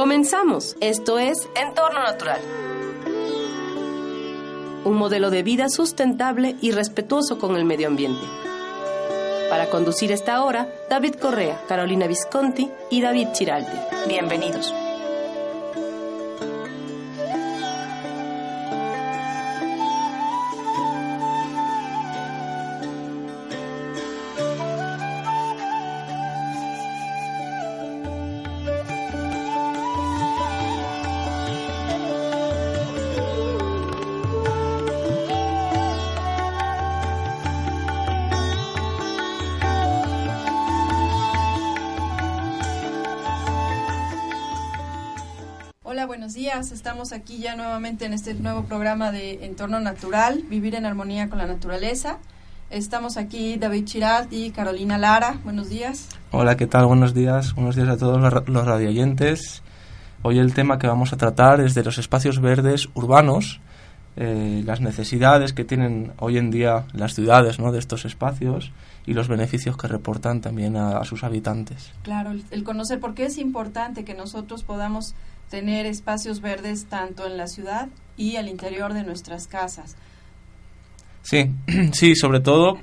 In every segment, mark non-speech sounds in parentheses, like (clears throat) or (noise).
Comenzamos. Esto es Entorno Natural. Un modelo de vida sustentable y respetuoso con el medio ambiente. Para conducir esta hora, David Correa, Carolina Visconti y David Chiralde. Bienvenidos. Estamos aquí ya nuevamente en este nuevo programa de Entorno Natural, Vivir en Armonía con la Naturaleza. Estamos aquí David Chirat y Carolina Lara. Buenos días. Hola, ¿qué tal? Buenos días. Buenos días a todos los radioyentes. Hoy el tema que vamos a tratar es de los espacios verdes urbanos, eh, las necesidades que tienen hoy en día las ciudades ¿no? de estos espacios y los beneficios que reportan también a, a sus habitantes. Claro, el conocer por qué es importante que nosotros podamos tener espacios verdes tanto en la ciudad y al interior de nuestras casas. Sí, (clears throat) sí, sobre todo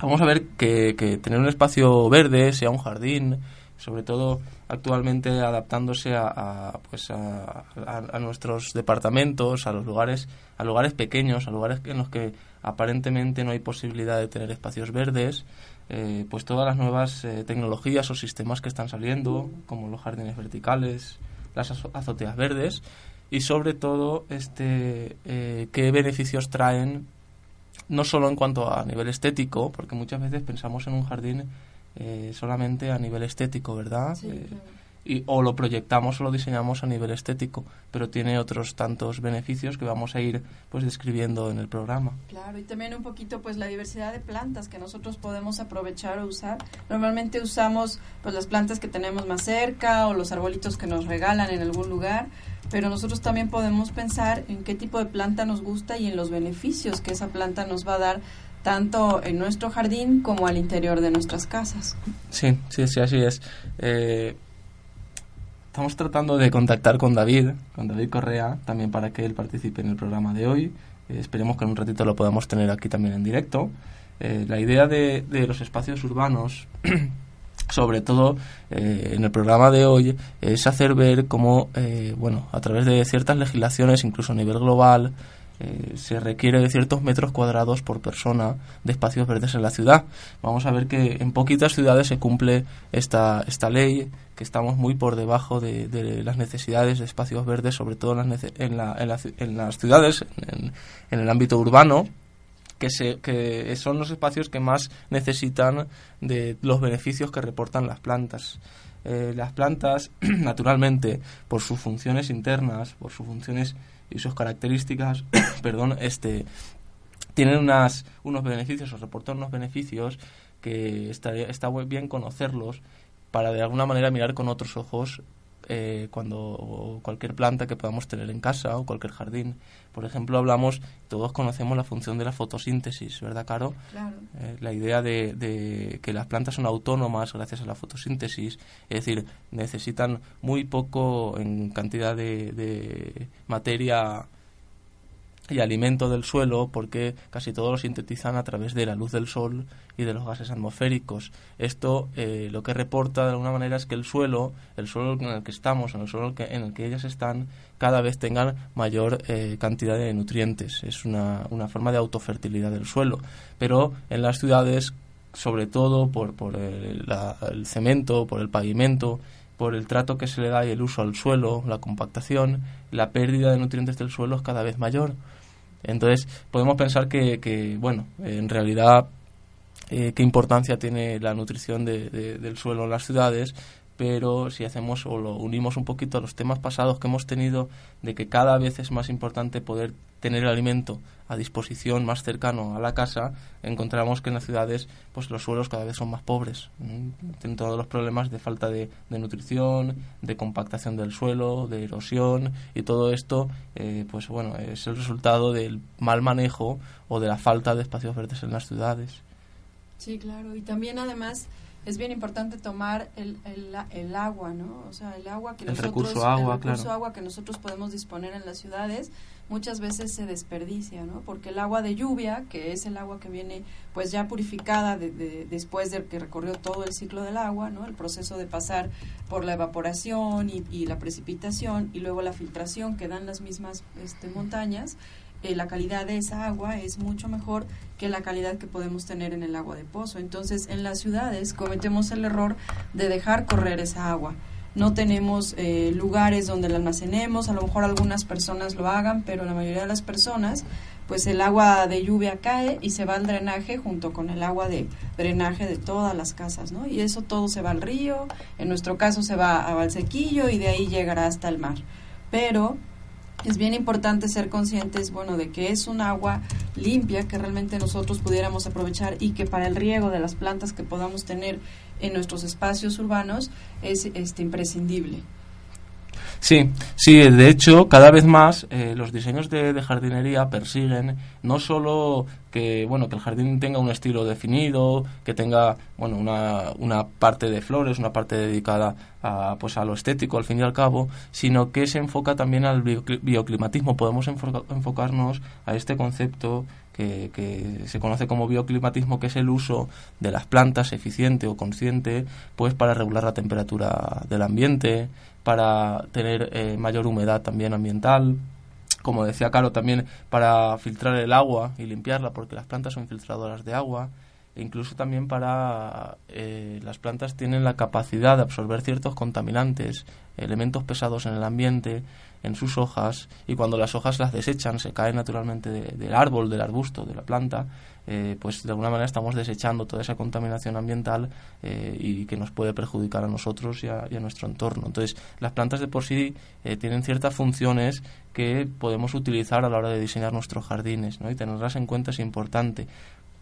vamos a ver que, tener un espacio verde, sea un jardín, sobre todo actualmente adaptándose a, pues a, nuestros departamentos, a los lugares, a lugares pequeños, a lugares en los que aparentemente no hay posibilidad de tener espacios verdes, eh, pues todas las nuevas eh, tecnologías o sistemas que están saliendo, como los jardines verticales, las azoteas verdes y sobre todo este eh, qué beneficios traen no solo en cuanto a nivel estético porque muchas veces pensamos en un jardín eh, solamente a nivel estético verdad eh, y, o lo proyectamos o lo diseñamos a nivel estético, pero tiene otros tantos beneficios que vamos a ir pues describiendo en el programa. Claro, y también un poquito pues la diversidad de plantas que nosotros podemos aprovechar o usar. Normalmente usamos pues las plantas que tenemos más cerca o los arbolitos que nos regalan en algún lugar, pero nosotros también podemos pensar en qué tipo de planta nos gusta y en los beneficios que esa planta nos va a dar tanto en nuestro jardín como al interior de nuestras casas. Sí, sí, sí, así es. Eh, Estamos tratando de contactar con David, con David Correa, también para que él participe en el programa de hoy. Eh, esperemos que en un ratito lo podamos tener aquí también en directo. Eh, la idea de, los espacios urbanos, (clears throat) sobre todo eh, en el programa de hoy, es hacer ver cómo, bueno, a través de ciertas legislaciones, incluso a nivel global, eh, se requiere de ciertos metros cuadrados por persona de espacios verdes en la ciudad. Vamos a ver que en poquitas ciudades se cumple esta, esta ley, que estamos muy por debajo de, las necesidades de espacios verdes, sobre todo en las, en, la, en, las ciudades, en, el ámbito urbano, que, se, que son los espacios que más necesitan de los beneficios que reportan las plantas. Eh, las plantas, (clears throat) naturalmente, por sus funciones internas, por sus funciones y sus características, (coughs) perdón, este, tienen unas, unos beneficios o reportan unos beneficios que está, está bien conocerlos para de alguna manera mirar con otros ojos eh, cuando cualquier planta que podamos tener en casa o cualquier jardín. Por ejemplo, hablamos, todos conocemos la función de la fotosíntesis, ¿verdad, Caro? Claro. Eh, la idea de, de, que las plantas son autónomas gracias a la fotosíntesis, es decir, necesitan muy poco en cantidad de, de materia y alimento del suelo porque casi todo lo sintetizan a través de la luz del sol y de los gases atmosféricos. Esto eh, lo que reporta de alguna manera es que el suelo, el suelo en el que estamos, en el suelo en el que ellas están, cada vez tengan mayor eh, cantidad de nutrientes. Es una, una forma de autofertilidad del suelo. Pero en las ciudades, sobre todo por, por el, el cemento, por el pavimento, por el trato que se le da y el uso al suelo, la compactación, la pérdida de nutrientes del suelo es cada vez mayor. Entonces, podemos pensar que, que bueno, en realidad, eh, qué importancia tiene la nutrición de, del suelo en las ciudades, pero si hacemos o lo unimos un poquito a los temas pasados que hemos tenido de que cada vez es más importante poder tener el alimento a disposición más cercano a la casa, encontramos que en las ciudades pues los suelos cada vez son más pobres. Tienen todos los problemas de falta de, nutrición, de compactación del suelo, de erosión y todo esto eh, pues bueno es el resultado del mal manejo o de la falta de espacios verdes en las ciudades. Sí, claro. Y también además es bien importante tomar el, el, agua, ¿no? O sea, el agua que el nosotros recurso agua, el recurso agua que nosotros podemos disponer en las ciudades muchas veces se desperdicia, ¿no? Porque el agua de lluvia, que es el agua que viene pues ya purificada de, después de que recorrió todo el ciclo del agua, ¿no? El proceso de pasar por la evaporación y, y la precipitación y luego la filtración que dan las mismas este, montañas, eh, la calidad de esa agua es mucho mejor que la calidad que podemos tener en el agua de pozo. Entonces, en las ciudades cometemos el error de dejar correr esa agua. No tenemos eh, lugares donde la almacenemos, a lo mejor algunas personas lo hagan, pero la mayoría de las personas, pues el agua de lluvia cae y se va al drenaje junto con el agua de drenaje de todas las casas, ¿no? Y eso todo se va al río, en nuestro caso se va a Valsequillo y de ahí llegará hasta el mar. Pero es bien importante ser conscientes, bueno, de que es un agua limpia que realmente nosotros pudiéramos aprovechar y que para el riego de las plantas que podamos tener en nuestros espacios urbanos es este imprescindible. Sí, sí, de hecho, cada vez más eh, los diseños de, jardinería persiguen no solo que, bueno, que el jardín tenga un estilo definido, que tenga, bueno, una, una parte de flores, una parte dedicada a, pues a lo estético, al fin y al cabo, sino que se enfoca también al bioclimatismo. Podemos enfocarnos a este concepto que, que, se conoce como bioclimatismo, que es el uso de las plantas eficiente o consciente, pues para regular la temperatura del ambiente, para tener eh, mayor humedad también ambiental, como decía Caro, también para filtrar el agua y limpiarla, porque las plantas son filtradoras de agua, incluso también para eh, las plantas tienen la capacidad de absorber ciertos contaminantes, elementos pesados en el ambiente, en sus hojas, y cuando las hojas las desechan, se caen naturalmente del árbol, del arbusto, de la planta, eh, pues de alguna manera estamos desechando toda esa contaminación ambiental eh, y que nos puede perjudicar a nosotros y a, nuestro entorno. Entonces, las plantas de por sí eh, tienen ciertas funciones que podemos utilizar a la hora de diseñar nuestros jardines, ¿no? Y tenerlas en cuenta es importante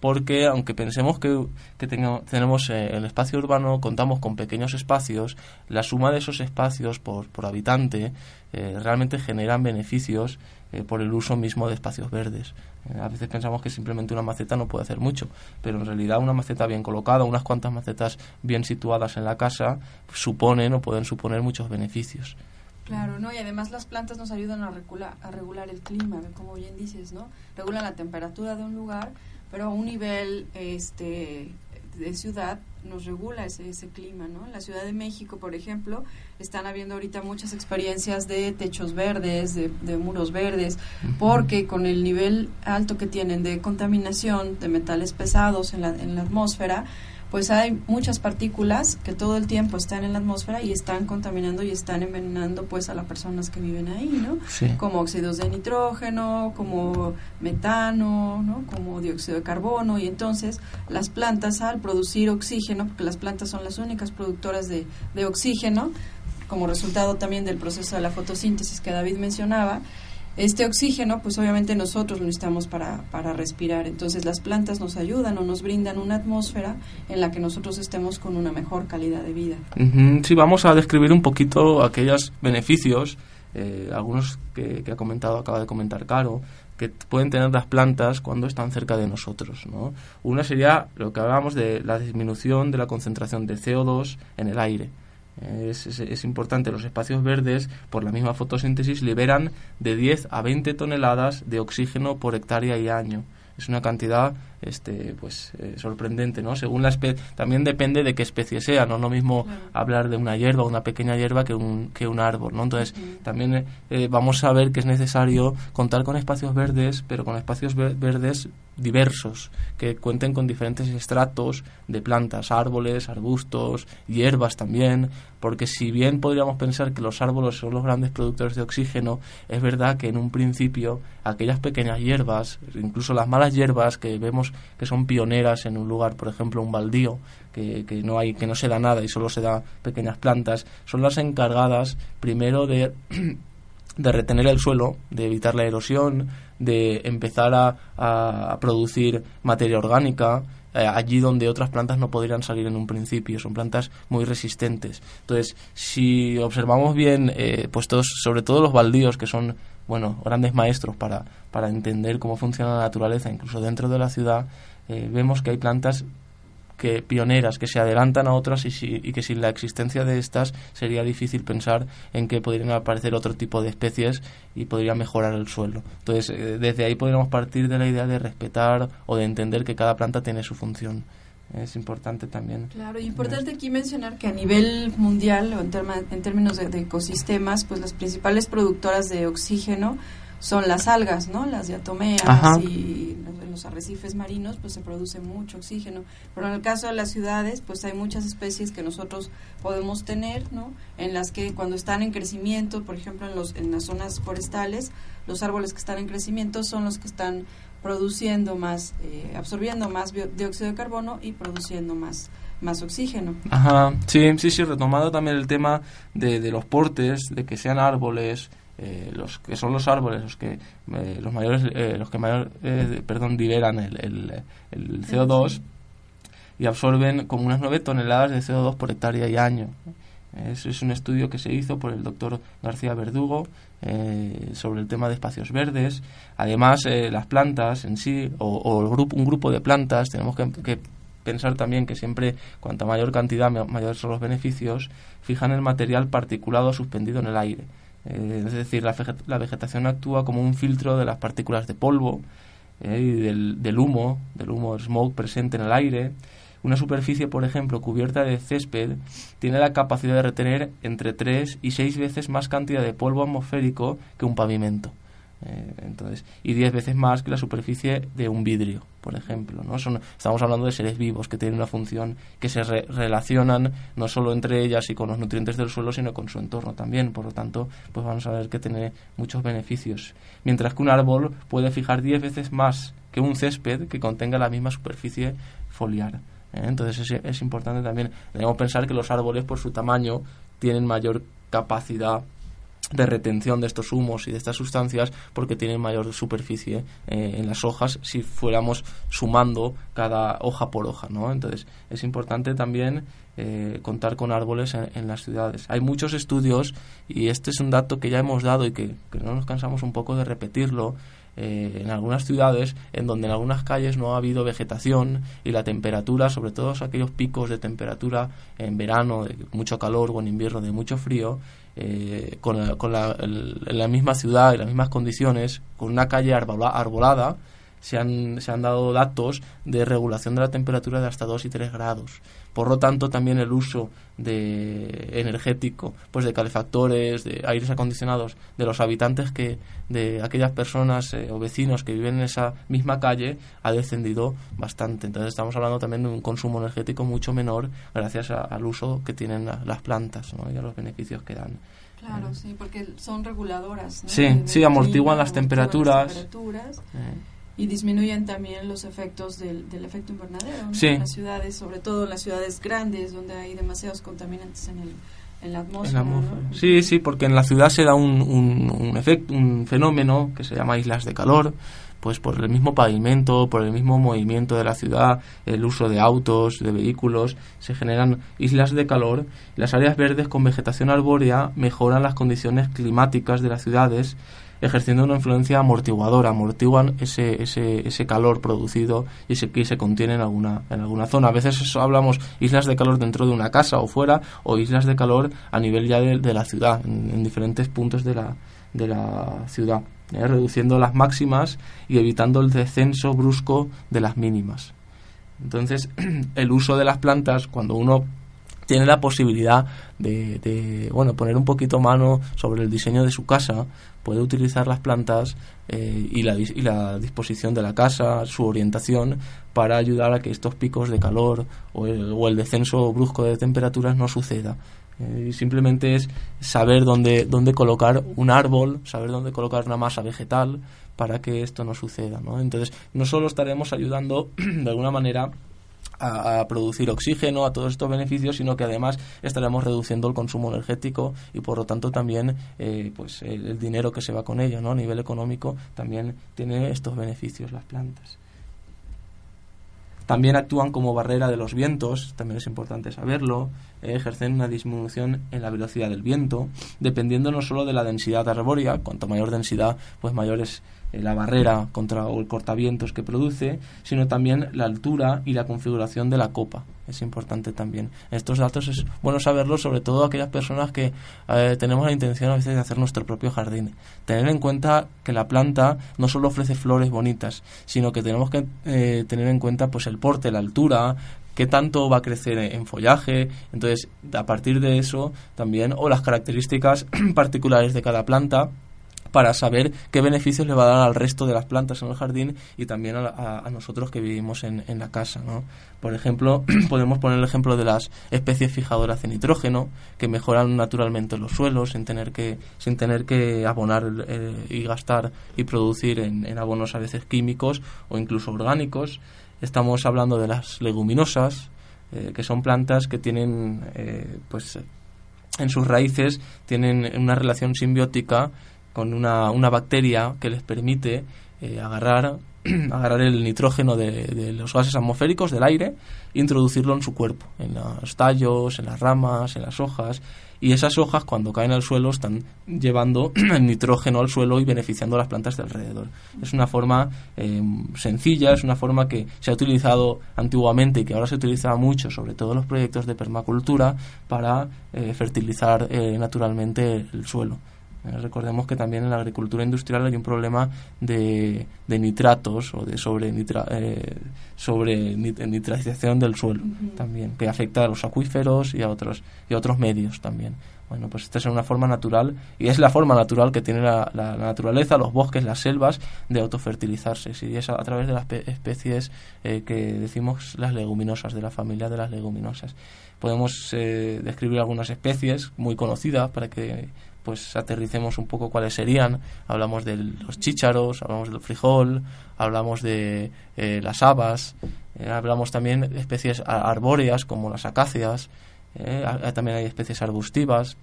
porque aunque pensemos que, que tenemos el espacio urbano, contamos con pequeños espacios, la suma de esos espacios por, por habitante realmente generan beneficios por el uso mismo de espacios verdes. Eh, a veces pensamos que simplemente una maceta no puede hacer mucho, pero en realidad una maceta bien colocada, unas cuantas macetas bien situadas en la casa, suponen o pueden suponer muchos beneficios. Claro, ¿no? Y además las plantas nos ayudan a regular, a regular el clima, como bien dices, ¿no? Regulan la temperatura de un lugar, pero a un nivel este, de ciudad nos regula ese, ese clima, ¿no? En la Ciudad de México, por ejemplo, están habiendo ahorita muchas experiencias de techos verdes, de, de, muros verdes, porque con el nivel alto que tienen de contaminación de metales pesados en la, en la atmósfera, pues hay muchas partículas que todo el tiempo están en la atmósfera y están contaminando y están envenenando pues a las personas que viven ahí, ¿no? Como óxidos de nitrógeno, como metano, ¿no? Como dióxido de carbono y entonces las plantas al producir oxígeno, porque las plantas son las únicas productoras de, de oxígeno, como resultado también del proceso de la fotosíntesis que David mencionaba, este oxígeno, pues obviamente nosotros lo necesitamos para, para respirar. Entonces las plantas nos ayudan o nos brindan una atmósfera en la que nosotros estemos con una mejor calidad de vida. Sí, vamos a describir un poquito aquellos beneficios, eh, algunos que, ha comentado, acaba de comentar Caro, que pueden tener las plantas cuando están cerca de nosotros. ¿no? Una sería lo que hablábamos de la disminución de la concentración de CO2 en el aire. Es, es, importante, los espacios verdes, por la misma fotosíntesis, liberan de 10 a 20 toneladas de oxígeno por hectárea y año. Es una cantidad este pues eh, sorprendente no según la especie también depende de qué especie sea no es lo mismo hablar de una hierba una pequeña hierba que un que un árbol no entonces también eh, eh, vamos a ver que es necesario contar con espacios verdes pero con espacios verdes diversos que cuenten con diferentes estratos de plantas árboles arbustos hierbas también porque si bien podríamos pensar que los árboles son los grandes productores de oxígeno es verdad que en un principio aquellas pequeñas hierbas incluso las malas hierbas que vemos que son pioneras en un lugar, por ejemplo, un baldío, que, no hay, que no se da nada y solo se da pequeñas plantas, son las encargadas primero de, (clears throat) de retener el suelo, de evitar la erosión, de empezar a, a producir materia orgánica, eh, allí donde otras plantas no podrían salir en un principio. Son plantas muy resistentes. Entonces, si observamos bien, eh, pues sobre todo los baldíos, que son bueno, grandes maestros para, para entender cómo funciona la naturaleza, incluso dentro de la ciudad, eh, vemos que hay plantas que pioneras que se adelantan a otras y, y que sin la existencia de estas sería difícil pensar en que podrían aparecer otro tipo de especies y podría mejorar el suelo. Entonces, eh, desde ahí podríamos partir de la idea de respetar o de entender que cada planta tiene su función es importante también. Claro, importante aquí mencionar que a nivel mundial, o en, en términos de, ecosistemas, pues las principales productoras de oxígeno son las algas, ¿no? Las diatomeas y en los arrecifes marinos, pues se produce mucho oxígeno. Pero en el caso de las ciudades, pues hay muchas especies que nosotros podemos tener, ¿no? En las que cuando están en crecimiento, por ejemplo, en, los, en las zonas forestales, los árboles que están en crecimiento son los que están produciendo más, eh, absorbiendo más dióxido de carbono y produciendo más más oxígeno. Ajá, sí, sí, sí, retomado también el tema de, de los portes, de que sean árboles, eh, los que son los árboles los que eh, los mayores los que mayor perdón liberan el, el, el CO2 y absorben como unas 9 toneladas de CO2 por hectárea y año es, es un estudio que se hizo por el doctor García Verdugo eh, sobre el tema de espacios verdes. Además, eh, las plantas en sí, o, el grupo, un grupo de plantas, tenemos que, pensar también que siempre, cuanta mayor cantidad, mayores son los beneficios, fijan el material particulado suspendido en el aire. Eh, es decir, la, vegetación actúa como un filtro de las partículas de polvo y del, del humo, del humo smoke presente en el aire una superficie, por ejemplo, cubierta de césped, tiene la capacidad de retener entre 3 y 6 veces más cantidad de polvo atmosférico que un pavimento. Eh, entonces, y 10 veces más que la superficie de un vidrio, por ejemplo. ¿no? Son, estamos hablando de seres vivos que tienen una función que se relacionan no solo entre ellas y con los nutrientes del suelo, sino con su entorno también. Por lo tanto, pues vamos a ver que tiene muchos beneficios. Mientras que un árbol puede fijar 10 veces más que un césped que contenga la misma superficie foliar. ¿Eh? Entonces es, importante también, debemos pensar que los árboles por su tamaño tienen mayor capacidad de retención de estos humos y de estas sustancias porque tienen mayor superficie eh, en las hojas si fuéramos sumando cada hoja por hoja, ¿no? Entonces es importante también eh, contar con árboles en, las ciudades. Hay muchos estudios y este es un dato que ya hemos dado y que no nos cansamos un poco de repetirlo eh, en algunas ciudades en donde en algunas calles no ha habido vegetación y la temperatura, sobre todo aquellos picos de temperatura en verano de mucho calor o en invierno de mucho frío, eh, con, la, en la misma ciudad y las mismas condiciones, con una calle arbolada, se han, se han dado datos de regulación de la temperatura de hasta 2 y 3 grados. Por lo tanto, también el uso de energético, pues de calefactores, de aires acondicionados, de los habitantes que, de aquellas personas eh, o vecinos que viven en esa misma calle, ha descendido bastante. Entonces estamos hablando también de un consumo energético mucho menor gracias al uso que tienen las plantas y a los beneficios que dan. Claro, sí, porque son reguladoras. Sí, sí, amortiguan las temperaturas. Eh y disminuyen también los efectos del, del efecto invernadero en las ciudades, sobre todo en las ciudades grandes donde hay demasiados contaminantes en, el, en la atmósfera. Sí, sí, porque en la ciudad se da un, un, un, efecto, un fenómeno que se llama islas de calor, pues por el mismo pavimento, por el mismo movimiento de la ciudad, el uso de autos, de vehículos, se generan islas de calor. Las áreas verdes con vegetación arbórea mejoran las condiciones climáticas de las ciudades ejerciendo una influencia amortiguadora, amortiguan ese, ese, ese calor producido y ese que se contiene en alguna, en alguna zona. A veces hablamos islas de calor dentro de una casa o fuera, o islas de calor a nivel ya de, la ciudad, en, diferentes puntos de la, de la ciudad, ¿eh? reduciendo las máximas y evitando el descenso brusco de las mínimas. Entonces, (clears throat) el uso de las plantas, cuando uno tiene la posibilidad de, de, bueno poner un poquito mano sobre el diseño de su casa puede utilizar las plantas eh, y, la, disposición de la casa, su orientación, para ayudar a que estos picos de calor o el, o el descenso brusco de temperaturas no suceda. Eh, simplemente es saber dónde, dónde colocar un árbol, saber dónde colocar una masa vegetal para que esto no suceda. ¿no? Entonces, no solo estaremos ayudando (clears throat) de alguna manera a, producir oxígeno, a todos estos beneficios, sino que además estaremos reduciendo el consumo energético y por lo tanto también eh, pues el, dinero que se va con ello, ¿no? A nivel económico también tiene estos beneficios las plantas. También actúan como barrera de los vientos, también es importante saberlo, eh, ejercen una disminución en la velocidad del viento, dependiendo no solo de la densidad arbórea, cuanto mayor densidad, pues mayor es eh, la barrera contra o el cortavientos que produce, sino también la altura y la configuración de la copa. Es importante también. Estos datos es bueno saberlos, sobre todo aquellas personas que eh, tenemos la intención a veces de hacer nuestro propio jardín. Tener en cuenta que la planta no solo ofrece flores bonitas, sino que tenemos que eh, tener en cuenta pues el porte, la altura, qué tanto va a crecer en follaje, entonces a partir de eso también, o las características (clears throat) particulares de cada planta, para saber qué beneficios le va a dar al resto de las plantas en el jardín y también a, nosotros que vivimos en, la casa. ¿no? Por ejemplo, (clears throat) podemos poner el ejemplo de las especies fijadoras de nitrógeno que mejoran naturalmente los suelos sin tener que, sin tener que abonar eh, y gastar y producir en, abonos a veces químicos o incluso orgánicos. Estamos hablando de las leguminosas, eh, que son plantas que tienen, eh, pues, en sus raíces tienen una relación simbiótica con una, una bacteria que les permite eh, agarrar, (clears throat) agarrar el nitrógeno de, los gases atmosféricos del aire e introducirlo en su cuerpo, en los tallos, en las ramas, en las hojas. Y esas hojas, cuando caen al suelo, están llevando (clears throat) el nitrógeno al suelo y beneficiando a las plantas de alrededor. Es una forma eh, sencilla, es una forma que se ha utilizado antiguamente y que ahora se utiliza mucho, sobre todo en los proyectos de permacultura, para eh, fertilizar naturalmente el suelo. Eh, recordemos que también en la agricultura industrial hay un problema de, de nitratos o de sobre, eh, sobre nitración del suelo también, que afecta a los acuíferos y a otros, y a otros medios también. Bueno, pues esta es una forma natural y es la forma natural que tiene la, naturaleza, los bosques, las selvas, de autofertilizarse. Y es a, través de las especies eh, que decimos las leguminosas, de la familia de las leguminosas. Podemos describir algunas especies muy conocidas para que pues aterricemos un poco cuáles serían. Hablamos de los chícharos, hablamos del frijol, hablamos de eh, las habas, eh, hablamos también de especies arbóreas como las acacias, eh, también hay especies arbustivas.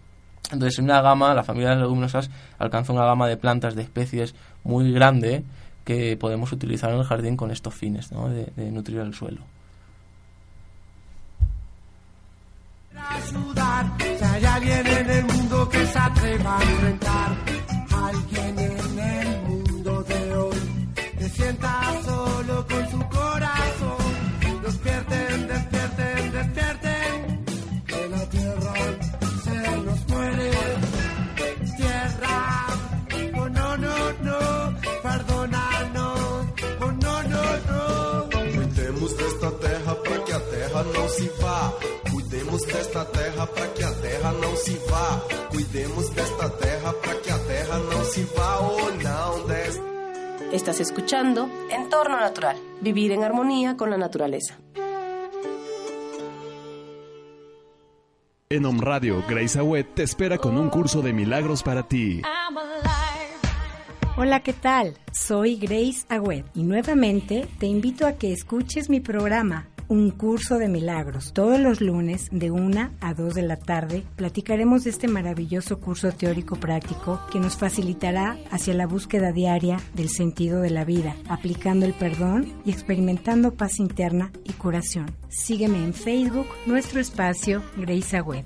Entonces, en una gama, la familia de las leguminosas alcanza una gama de plantas de especies muy grande que podemos utilizar en el jardín con estos fines de nutrir el suelo. sienta desta terra para que a terra não se vá. Cuidemos desta terra para que a terra não se vá ou não desta. Estás escuchando Entorno Natural, vivir en armonía con la naturaleza. En Om Radio, Grace Awet te espera con un curso de milagros para ti. Hola, ¿qué tal? Soy Grace Agüed y nuevamente te invito a que escuches mi programa un curso de milagros. Todos los lunes de 1 a 2 de la tarde platicaremos de este maravilloso curso teórico práctico que nos facilitará hacia la búsqueda diaria del sentido de la vida, aplicando el perdón y experimentando paz interna y curación. Sígueme en Facebook, nuestro espacio Grace Agüed.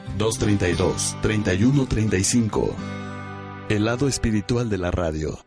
232 3135. El lado espiritual de la radio.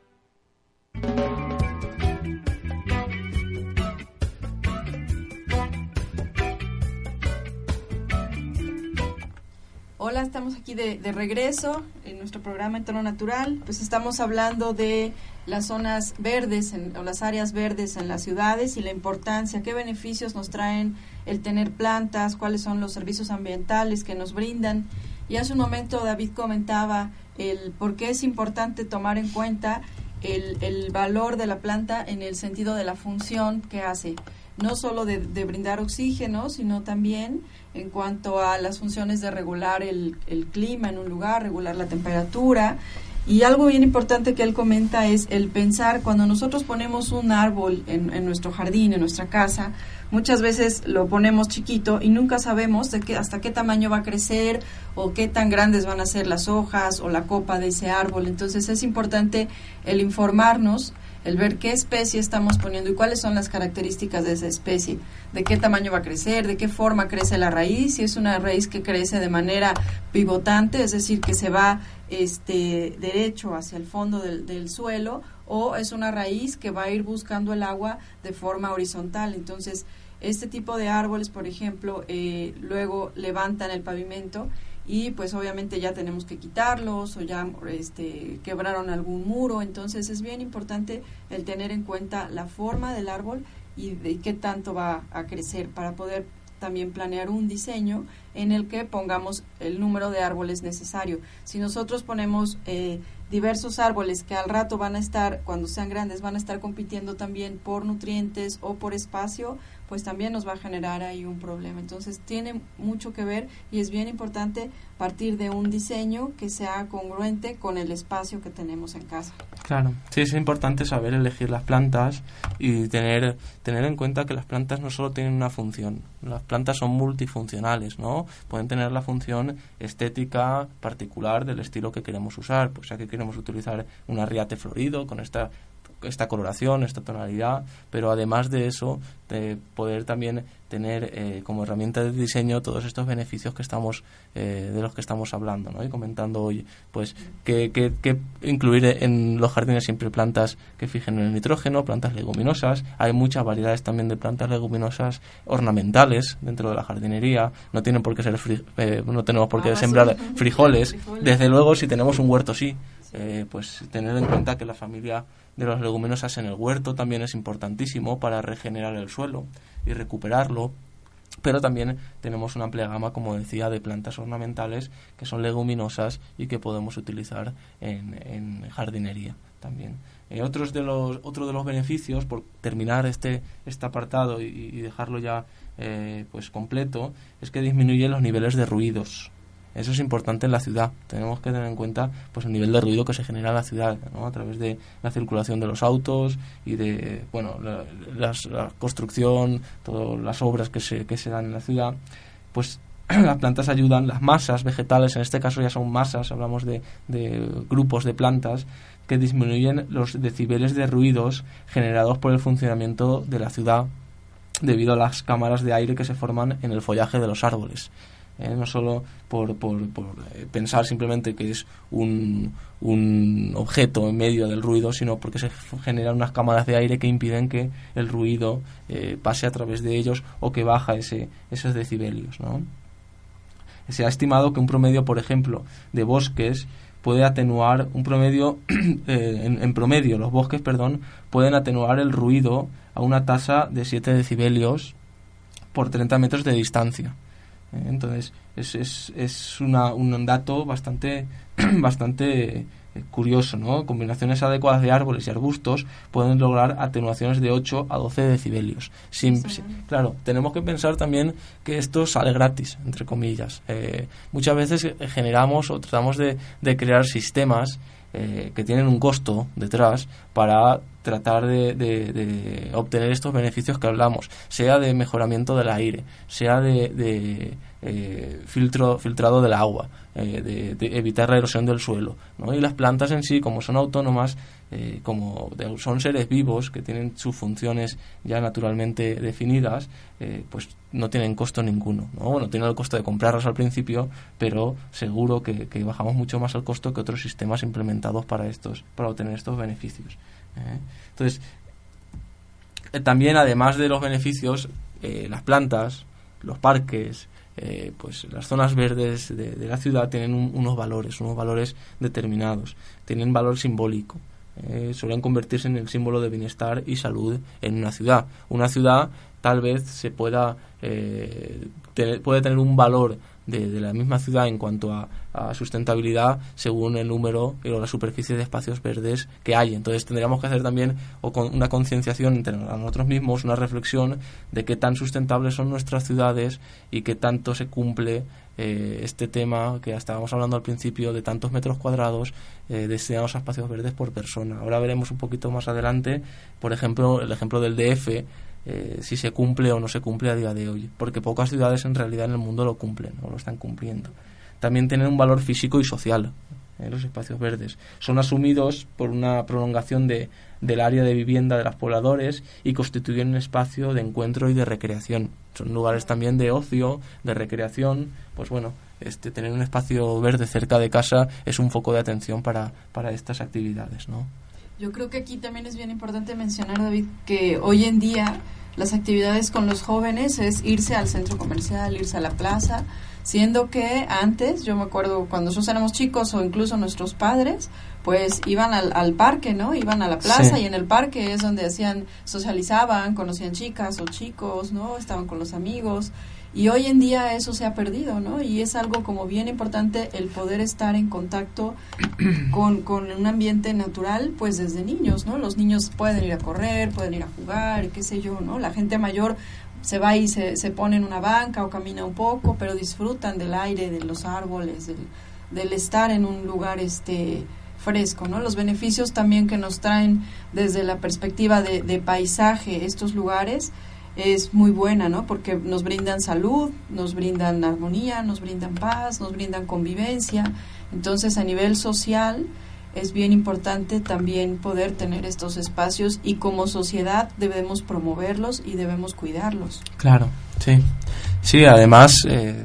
Hola, estamos aquí de, regreso en nuestro programa Entorno Natural. Pues estamos hablando de las zonas verdes o las áreas verdes en las ciudades y la importancia, qué beneficios nos traen el tener plantas, cuáles son los servicios ambientales que nos brindan. Y hace un momento David comentaba el por qué es importante tomar en cuenta el, el valor de la planta en el sentido de la función que hace no solo de, brindar oxígeno, sino también en cuanto a las funciones de regular el, el, clima en un lugar, regular la temperatura. Y algo bien importante que él comenta es el pensar cuando nosotros ponemos un árbol en, en nuestro jardín, en nuestra casa, muchas veces lo ponemos chiquito y nunca sabemos de qué, hasta qué tamaño va a crecer o qué tan grandes van a ser las hojas o la copa de ese árbol. Entonces es importante el informarnos el ver qué especie estamos poniendo y cuáles son las características de esa especie, de qué tamaño va a crecer, de qué forma crece la raíz, si es una raíz que crece de manera pivotante, es decir, que se va este derecho hacia el fondo del, del suelo, o es una raíz que va a ir buscando el agua de forma horizontal. Entonces, este tipo de árboles, por ejemplo, eh, luego levantan el pavimento y pues obviamente ya tenemos que quitarlos o ya este, quebraron algún muro, entonces es bien importante el tener en cuenta la forma del árbol y de qué tanto va a crecer para poder también planear un diseño en el que pongamos el número de árboles necesario. Si nosotros ponemos eh, diversos árboles que al rato van a estar, cuando sean grandes, van a estar compitiendo también por nutrientes o por espacio, pues también nos va a generar ahí un problema. Entonces tiene mucho que ver y es bien importante partir de un diseño que sea congruente con el espacio que tenemos en casa. Claro, sí es importante saber elegir las plantas y tener, tener en cuenta que las plantas no solo tienen una función, las plantas son multifuncionales, ¿no? Pueden tener la función estética particular del estilo que queremos usar, pues ya que queremos utilizar un arriate florido con esta esta coloración, esta tonalidad, pero además de eso, de poder también tener eh, como herramienta de diseño todos estos beneficios que estamos eh, de los que estamos hablando ¿no? y comentando hoy pues que, que, que, incluir en los jardines siempre plantas que fijen el nitrógeno plantas leguminosas hay muchas variedades también de plantas leguminosas ornamentales dentro de la jardinería no tienen por qué ser eh, no tenemos por qué ah, sembrar sí. (laughs) frijoles. frijoles desde luego si tenemos un huerto sí, sí. pues tener en cuenta que la familia de las leguminosas en el huerto también es importantísimo para regenerar el suelo y recuperarlo. Pero también tenemos una amplia gama, como decía, de plantas ornamentales que son leguminosas y que podemos utilizar en, jardinería también. Eh, otros de los, otro de los beneficios, por terminar este, este apartado y, y dejarlo ya eh, pues completo, es que disminuye los niveles de ruidos eso es importante en la ciudad. Tenemos que tener en cuenta pues el nivel de ruido que se genera en la ciudad, a través de la circulación de los autos y de bueno la, las, la construcción, todas las obras que se, que se dan en la ciudad. Pues (clears throat) las plantas ayudan, las masas vegetales, en este caso ya son masas, hablamos de, de grupos de plantas, que disminuyen los decibeles de ruidos generados por el funcionamiento de la ciudad debido a las cámaras de aire que se forman en el follaje de los árboles. Eh, no solo por, por, por, pensar simplemente que es un, un, objeto en medio del ruido, sino porque se generan unas cámaras de aire que impiden que el ruido eh, pase a través de ellos o que baja ese, esos decibelios. ¿no? Se ha estimado que un promedio, por ejemplo, de bosques puede atenuar un promedio (clears throat) eh, en, en, promedio los bosques perdón pueden atenuar el ruido a una tasa de 7 decibelios por 30 metros de distancia entonces, es, es, es una, un dato bastante, (clears throat) bastante curioso, ¿no? Combinaciones adecuadas de árboles y arbustos pueden lograr atenuaciones de 8 a 12 decibelios. Sin, sí. claro, tenemos que pensar también que esto sale gratis, entre comillas. Eh, muchas veces generamos o tratamos de, de crear sistemas eh, que tienen un costo detrás para tratar de, obtener estos beneficios que hablamos, sea de mejoramiento del aire, sea de, eh, filtro, filtrado del agua, eh, de, evitar la erosión del suelo. ¿no? Y las plantas en sí, como son autónomas, eh, como son seres vivos que tienen sus funciones ya naturalmente definidas, pues no tienen costo ninguno. ¿no? Bueno, tienen el costo de comprarlas al principio, pero seguro que, bajamos mucho más el costo que otros sistemas implementados para estos, para obtener estos beneficios. ¿eh? Entonces, eh, también además de los beneficios, eh, las plantas, los parques, pues las zonas verdes de, la ciudad tienen unos valores, unos valores determinados, tienen valor simbólico. Suelen convertirse en el símbolo de bienestar y salud en una ciudad. Una ciudad tal vez se pueda puede tener un valor de, la misma ciudad en cuanto a, sustentabilidad según el número o la superficie de espacios verdes que hay. Entonces tendríamos que hacer también o con una concienciación entre nosotros mismos, una reflexión de qué tan sustentables son nuestras ciudades y qué tanto se cumple eh, este tema que estábamos hablando al principio de tantos metros cuadrados eh, destinados a espacios verdes por persona. Ahora veremos un poquito más adelante, por ejemplo, el ejemplo del DF eh, si se cumple o no se cumple a día de hoy, porque pocas ciudades en realidad en el mundo lo cumplen o lo están cumpliendo. También tienen un valor físico y social, eh, los espacios verdes. Son asumidos por una prolongación de, del área de vivienda de los pobladores y constituyen un espacio de encuentro y de recreación. Son lugares también de ocio, de recreación, pues bueno, este, tener un espacio verde cerca de casa es un foco de atención para, para estas actividades, ¿no? Yo creo que aquí también es bien importante mencionar, David, que hoy en día las actividades con los jóvenes es irse al centro comercial, irse a la plaza, siendo que antes, yo me acuerdo cuando nosotros éramos chicos o incluso nuestros padres, pues iban al, al parque, ¿no? Iban a la plaza y en el parque es donde hacían, socializaban, conocían chicas o chicos, ¿no? Estaban con los amigos y hoy en día eso se ha perdido, ¿no? Y es algo como bien importante el poder estar en contacto (clears throat) con, con un ambiente natural, pues desde niños, ¿no? Los niños pueden ir a correr, pueden ir a jugar, qué sé yo, ¿no? La gente mayor se va y se, se pone en una banca o camina un poco, pero disfrutan del aire, de los árboles, del, del estar en un lugar este fresco, ¿no? Los beneficios también que nos traen desde la perspectiva de, de paisaje estos lugares, es muy buena, ¿no? Porque nos brindan salud, nos brindan armonía, nos brindan paz, nos brindan convivencia. Entonces, a nivel social es bien importante también poder tener estos espacios y como sociedad debemos promoverlos y debemos cuidarlos. Claro, sí. Sí, además, eh,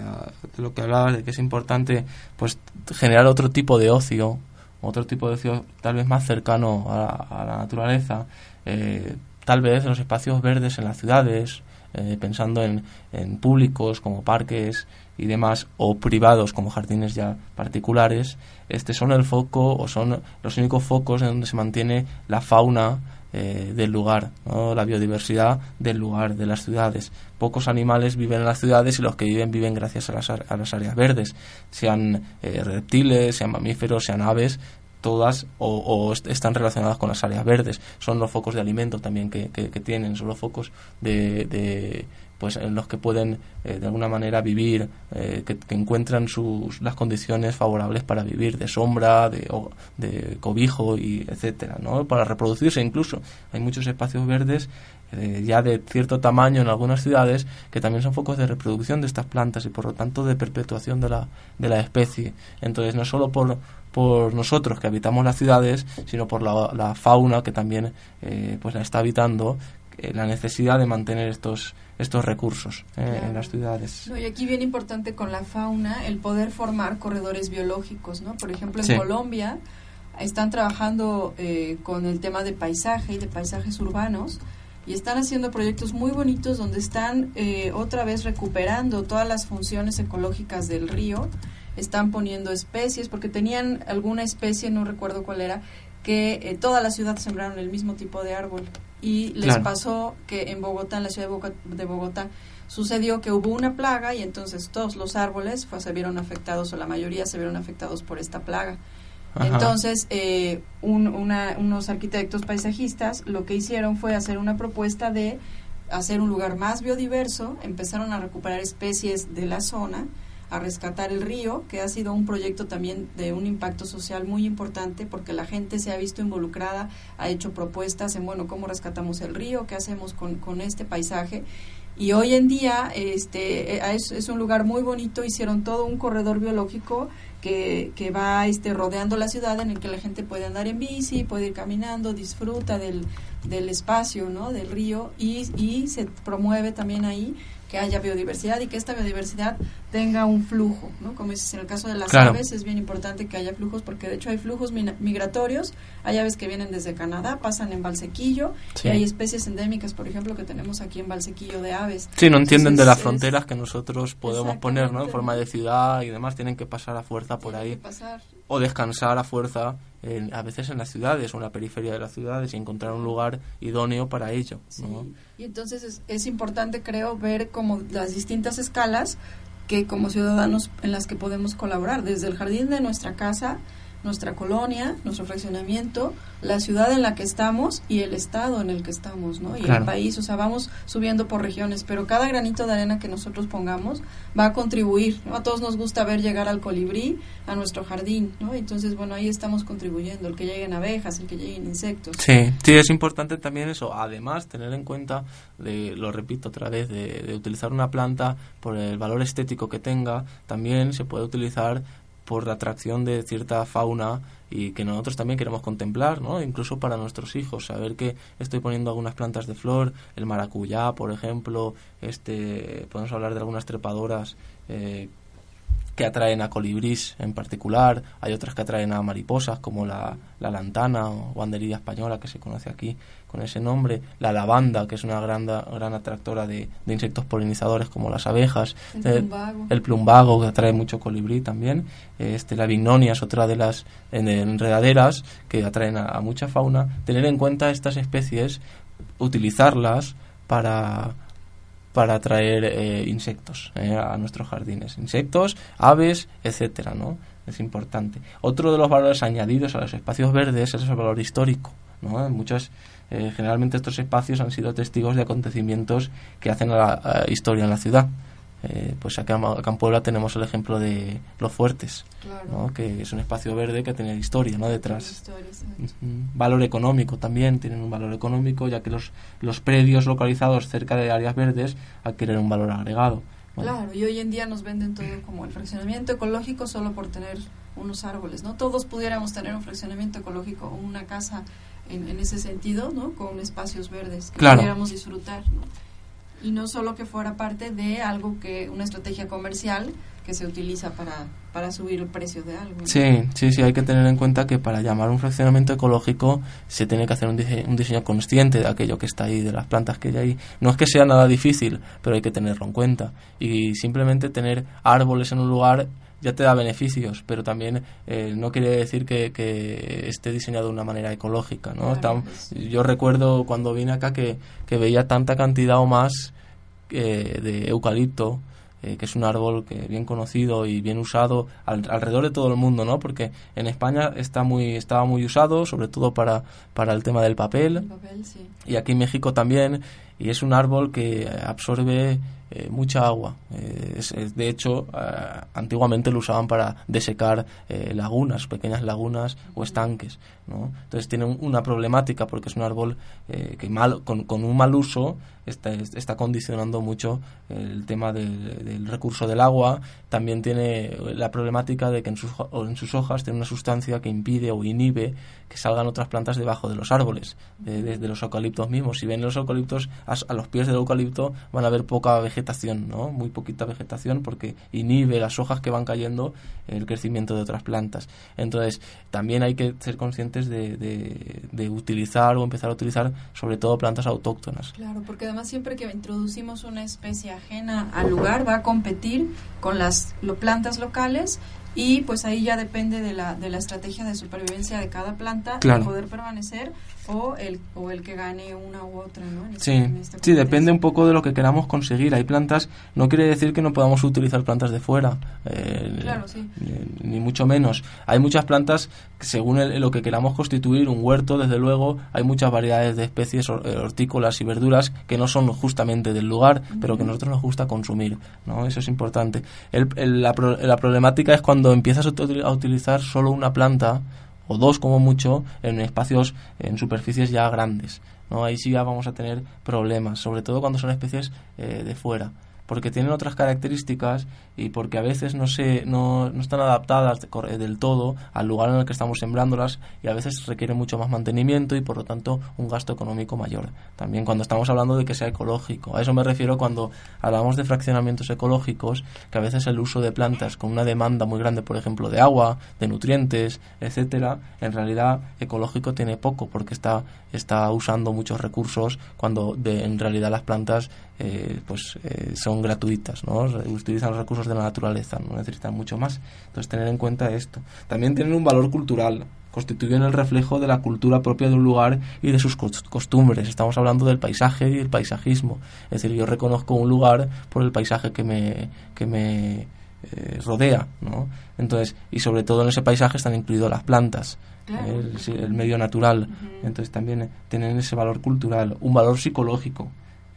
lo que hablabas de que es importante pues generar otro tipo de ocio, otro tipo de ocio tal vez más cercano a, la naturaleza, eh, tal vez los espacios verdes en las ciudades, eh, pensando en, en, públicos como parques y demás, o privados como jardines ya particulares, este son el foco o son los únicos focos en donde se mantiene la fauna eh, del lugar, la biodiversidad del lugar, de las ciudades. Pocos animales viven en las ciudades y los que viven viven gracias a las, a las áreas verdes, sean eh, reptiles, sean mamíferos, sean aves, todas o, están relacionadas con las áreas verdes. Son los focos de alimento también que, que, tienen, son los focos de, de, pues en los que pueden eh, de alguna manera vivir, eh, que, encuentran sus, las condiciones favorables para vivir, de sombra, de, de cobijo y etcétera, ¿no? Para reproducirse incluso. Hay muchos espacios verdes eh, ya de cierto tamaño en algunas ciudades que también son focos de reproducción de estas plantas y por lo tanto de perpetuación de la, de la especie. Entonces no solo por por nosotros que habitamos las ciudades, sino por la, fauna que también eh, pues la está habitando, eh, la necesidad de mantener estos estos recursos eh, en las ciudades. y aquí bien importante con la fauna el poder formar corredores biológicos, ¿no? Por ejemplo, en Colombia están trabajando con el tema de paisaje y de paisajes urbanos y están haciendo proyectos muy bonitos donde están otra vez recuperando todas las funciones ecológicas del río están poniendo especies, porque tenían alguna especie, no recuerdo cuál era, que eh, toda la ciudad sembraron el mismo tipo de árbol. Y les pasó que en Bogotá, en la ciudad de Bogotá, sucedió que hubo una plaga y entonces todos los árboles pues, se vieron afectados, o la mayoría se vieron afectados por esta plaga. Entonces, eh, unos arquitectos paisajistas lo que hicieron fue hacer una propuesta de hacer un lugar más biodiverso, empezaron a recuperar especies de la zona, a rescatar el río, que ha sido un proyecto también de un impacto social muy importante porque la gente se ha visto involucrada, ha hecho propuestas en, bueno, cómo rescatamos el río, qué hacemos con, con este paisaje. Y hoy en día este, eh, es, un lugar muy bonito, hicieron todo un corredor biológico que, que va este, rodeando la ciudad en el que la gente puede andar en bici, puede ir caminando, disfruta del, del espacio, ¿no? del río y, y se promueve también ahí que haya biodiversidad y que esta biodiversidad tenga un flujo, ¿no? Como dices, en el caso de las Claro. aves es bien importante que haya flujos porque de hecho hay flujos migratorios, hay aves que vienen desde Canadá, pasan en Valsequillo Sí. y hay especies endémicas, por ejemplo, que tenemos aquí en Valsequillo de aves. Sí, no entienden de las es- fronteras que nosotros podemos poner, ¿no? En forma de ciudad y demás, tienen que pasar a fuerza por ahí. que pasar. O descansar a fuerza, en- a veces en las ciudades o en la periferia de las ciudades y encontrar un lugar idóneo para ello, ¿no? Y entonces es, es importante, creo, ver como las distintas escalas que como ciudadanos en las que podemos colaborar, desde el jardín de nuestra casa, nuestra colonia, nuestro fraccionamiento, la ciudad en la que estamos y el estado en el que estamos, ¿no? Y Claro. el país, o sea, vamos subiendo por regiones, pero cada granito de arena que nosotros pongamos va a contribuir, ¿no? A todos nos gusta ver llegar al colibrí a nuestro jardín, ¿no? Entonces, bueno, ahí estamos contribuyendo, el que lleguen abejas, el que lleguen insectos. Sí, sí, es importante también eso. Además, tener en cuenta, de, lo repito otra vez, de, de utilizar una planta por el valor estético que tenga, también se puede utilizar por la atracción de cierta fauna y que nosotros también queremos contemplar, ¿no? Incluso para nuestros hijos, saber que estoy poniendo algunas plantas de flor, el maracuyá, por ejemplo, este, podemos hablar de algunas trepadoras eh, que atraen a colibrís en particular, hay otras que atraen a mariposas como la, la lantana o banderilla española que se conoce aquí con ese nombre, la lavanda que es una gran, gran atractora de, de insectos polinizadores como las abejas, El eh, plumbago. el plumbago que atrae mucho colibrí también, eh, este, la vignonia es otra de las en- enredaderas que atraen a, a mucha fauna, tener en cuenta estas especies, utilizarlas para para atraer eh, insectos eh, a nuestros jardines. Insectos, aves, etcétera, ¿no? Es importante. Otro de los valores añadidos a los espacios verdes es el valor histórico, ¿no? En muchos, eh, generalmente estos espacios han sido testigos de acontecimientos que hacen a la historia en la ciudad. Eh, pues acá, acá en Puebla tenemos el ejemplo de Los Fuertes, Claro. ¿no? que es un espacio verde que tiene historia ¿no? detrás. Historias, Ujú. Valor económico también, tienen un valor económico, ya que los, los predios localizados cerca de áreas verdes adquieren un valor agregado. Claro, y hoy en día nos venden todo como el fraccionamiento ecológico solo por tener unos árboles, ¿no? Todos pudiéramos tener un fraccionamiento ecológico o una casa en, en ese sentido, ¿no? Con espacios verdes que Claro. pudiéramos disfrutar, ¿no? Y no solo que fuera parte de algo que, una estrategia comercial que se utiliza para, para subir el precio de algo. Sí, sí, sí, hay que tener en cuenta que para llamar un fraccionamiento ecológico se tiene que hacer un diseño, un diseño consciente de aquello que está ahí, de las plantas que hay ahí. No es que sea nada difícil, pero hay que tenerlo en cuenta. Y simplemente tener árboles en un lugar ya te da beneficios, pero también eh, no quiere decir que, que esté diseñado de una manera ecológica, ¿no? Claro, Tam- yo recuerdo cuando vine acá que, que veía tanta cantidad o más eh, de eucalipto, eh, que es un árbol que bien conocido y bien usado al- alrededor de todo el mundo, ¿no? Porque en España está muy estaba muy usado, sobre todo para para el tema del papel El papel, sí. y aquí en México también y es un árbol que absorbe eh, mucha agua. Eh, es- de hecho, eh, antiguamente lo usaban para desecar lagunas, pequeñas lagunas o estanques. Entonces tiene un- una problemática porque es un árbol que mal, con, con un mal uso está, está condicionando mucho el tema del, recurso del agua. También tiene la problemática de que en sus, en sus hojas tiene una sustancia que impide o inhibe que salgan otras plantas debajo de los árboles, de, de- de los eucaliptos mismos. Si ven los eucaliptos, a, a los pies del eucalipto van a ver poca vegetación, ¿no? Muy poquita vegetación porque inhibe las hojas que van cayendo el crecimiento de otras plantas. Entonces, también hay que ser conscientes de, de- de utilizar o empezar a utilizar sobre todo plantas autóctonas. Claro, porque además siempre que introducimos una especie ajena al lugar va a competir con las lo- plantas locales y pues ahí ya depende de la, de la estrategia de supervivencia de cada planta Claro. poder permanecer o el, o el que gane una u otra, ¿no? En este- Sí, en esta sí, depende un poco de lo que queramos conseguir. Hay plantas, no quiere decir que no podamos utilizar plantas de fuera, eh, Claro, sí. ni, ni mucho menos. Hay muchas plantas, que según el- lo que queramos constituir, un huerto, desde luego, hay muchas variedades de especies eh, hortícolas y verduras que no son justamente del lugar, pero que a nosotros nos gusta consumir, ¿no? Eso es importante. El- el- la, pro- la problemática es cuando empiezas a utilizar solo una planta, o dos como mucho en espacios en superficies ya grandes no ahí sí ya vamos a tener problemas sobre todo cuando son especies eh, de fuera porque tienen otras características y porque a veces no se no, no están adaptadas eh, del todo al lugar en el que estamos sembrándolas y a veces requieren mucho más mantenimiento y por lo tanto un gasto económico mayor. También cuando estamos hablando de que sea ecológico. A eso me refiero cuando hablamos de fraccionamientos ecológicos que a veces el uso de plantas con una demanda muy grande por ejemplo de agua de nutrientes etcétera en realidad ecológico tiene poco porque está está usando muchos recursos cuando de, en realidad las plantas eh, pues eh, son gratuitas no utilizan los recursos de la naturaleza no necesitan mucho más. Entonces tener en cuenta esto. También tienen un valor cultural constituyen el reflejo de la cultura propia de un lugar y de sus cos- costumbres. Estamos hablando del paisaje y el paisajismo. Es decir yo reconozco un lugar por el paisaje que me que me eh, rodea ¿no? entonces y sobre todo en ese paisaje están incluidas las plantas Claro. el, medio natural. Entonces también tienen ese valor cultural un valor psicológico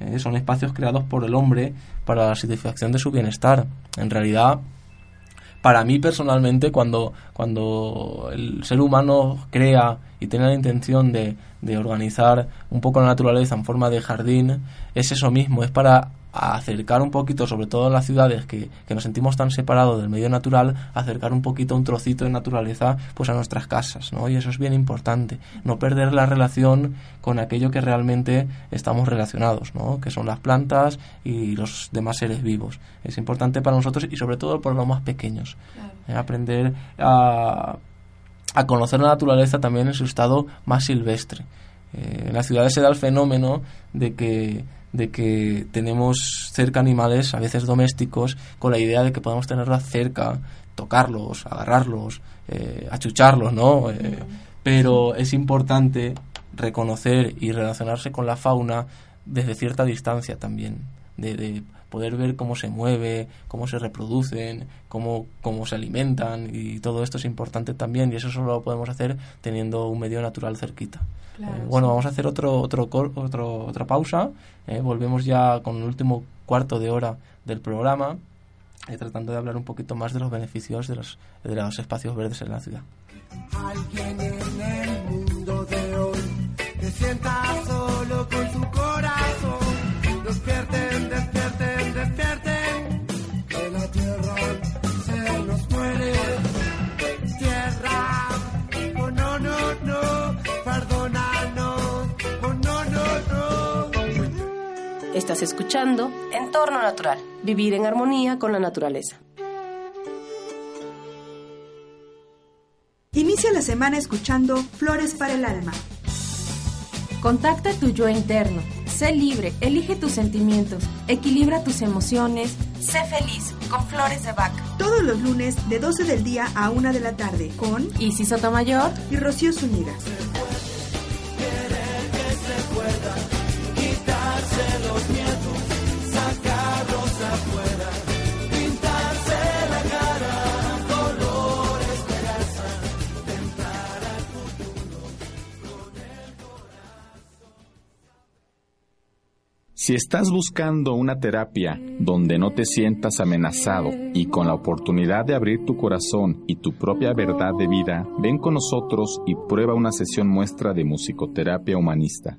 eh, son espacios creados por el hombre para la satisfacción de su bienestar. En realidad para mí personalmente cuando cuando el ser humano crea y tiene la intención de, de organizar un poco la naturaleza en forma de jardín es eso mismo es para acercar un poquito sobre todo en las ciudades que, que nos sentimos tan separados del medio natural acercar un poquito un trocito de naturaleza pues a nuestras casas ¿no? y eso es bien importante no perder la relación con aquello que realmente estamos relacionados ¿no? que son las plantas y los demás seres vivos es importante para nosotros y sobre todo para los más pequeños eh, aprender a, a conocer la naturaleza también en su estado más silvestre. Eh, en las ciudades se da el fenómeno de que de que tenemos cerca animales, a veces domésticos, con la idea de que podemos tenerlos cerca, tocarlos, agarrarlos, eh, achucharlos, ¿no? Eh, pero es importante reconocer y relacionarse con la fauna desde cierta distancia también, de, de poder ver cómo se mueve, cómo se reproducen, cómo, cómo se alimentan y todo esto es importante también y eso solo lo podemos hacer teniendo un medio natural cerquita. Claro, Eh, bueno, sí. vamos a hacer otro, otro, otro, otra pausa, eh, volvemos ya con el último cuarto de hora del programa, eh, tratando de hablar un poquito más de los beneficios de los, de los espacios verdes en la ciudad. Alguien en el mundo de hoy que sienta solo con su corazón. Despierten, despierten, Estás escuchando Entorno Natural, vivir en armonía con la naturaleza. Inicia la semana escuchando Flores para el Alma. Contacta tu yo interno. Sé libre, elige tus sentimientos, equilibra tus emociones, sé feliz con Flores de Bach. Todos los lunes de 12 del día a 1 de la tarde con Isis Sotomayor y Rocío Zúñiga. Si estás buscando una terapia donde no te sientas amenazado y con la oportunidad de abrir tu corazón y tu propia verdad de vida, ven con nosotros y prueba una sesión muestra de musicoterapia humanista.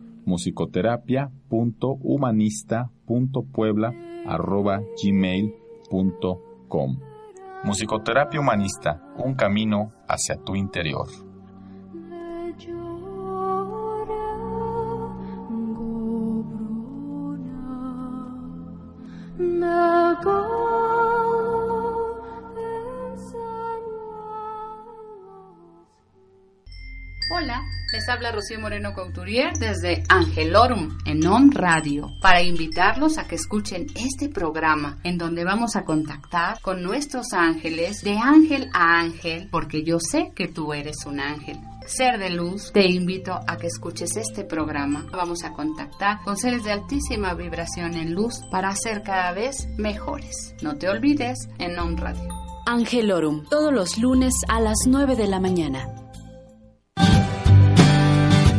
musicoterapia.humanista.puebla.gmail.com Musicoterapia Humanista, un camino hacia tu interior. Habla Rocío Moreno Couturier desde Angelorum en On Radio para invitarlos a que escuchen este programa en donde vamos a contactar con nuestros ángeles de ángel a ángel porque yo sé que tú eres un ángel. Ser de luz, te invito a que escuches este programa. Vamos a contactar con seres de altísima vibración en luz para ser cada vez mejores. No te olvides en On Radio. Angelorum, todos los lunes a las 9 de la mañana.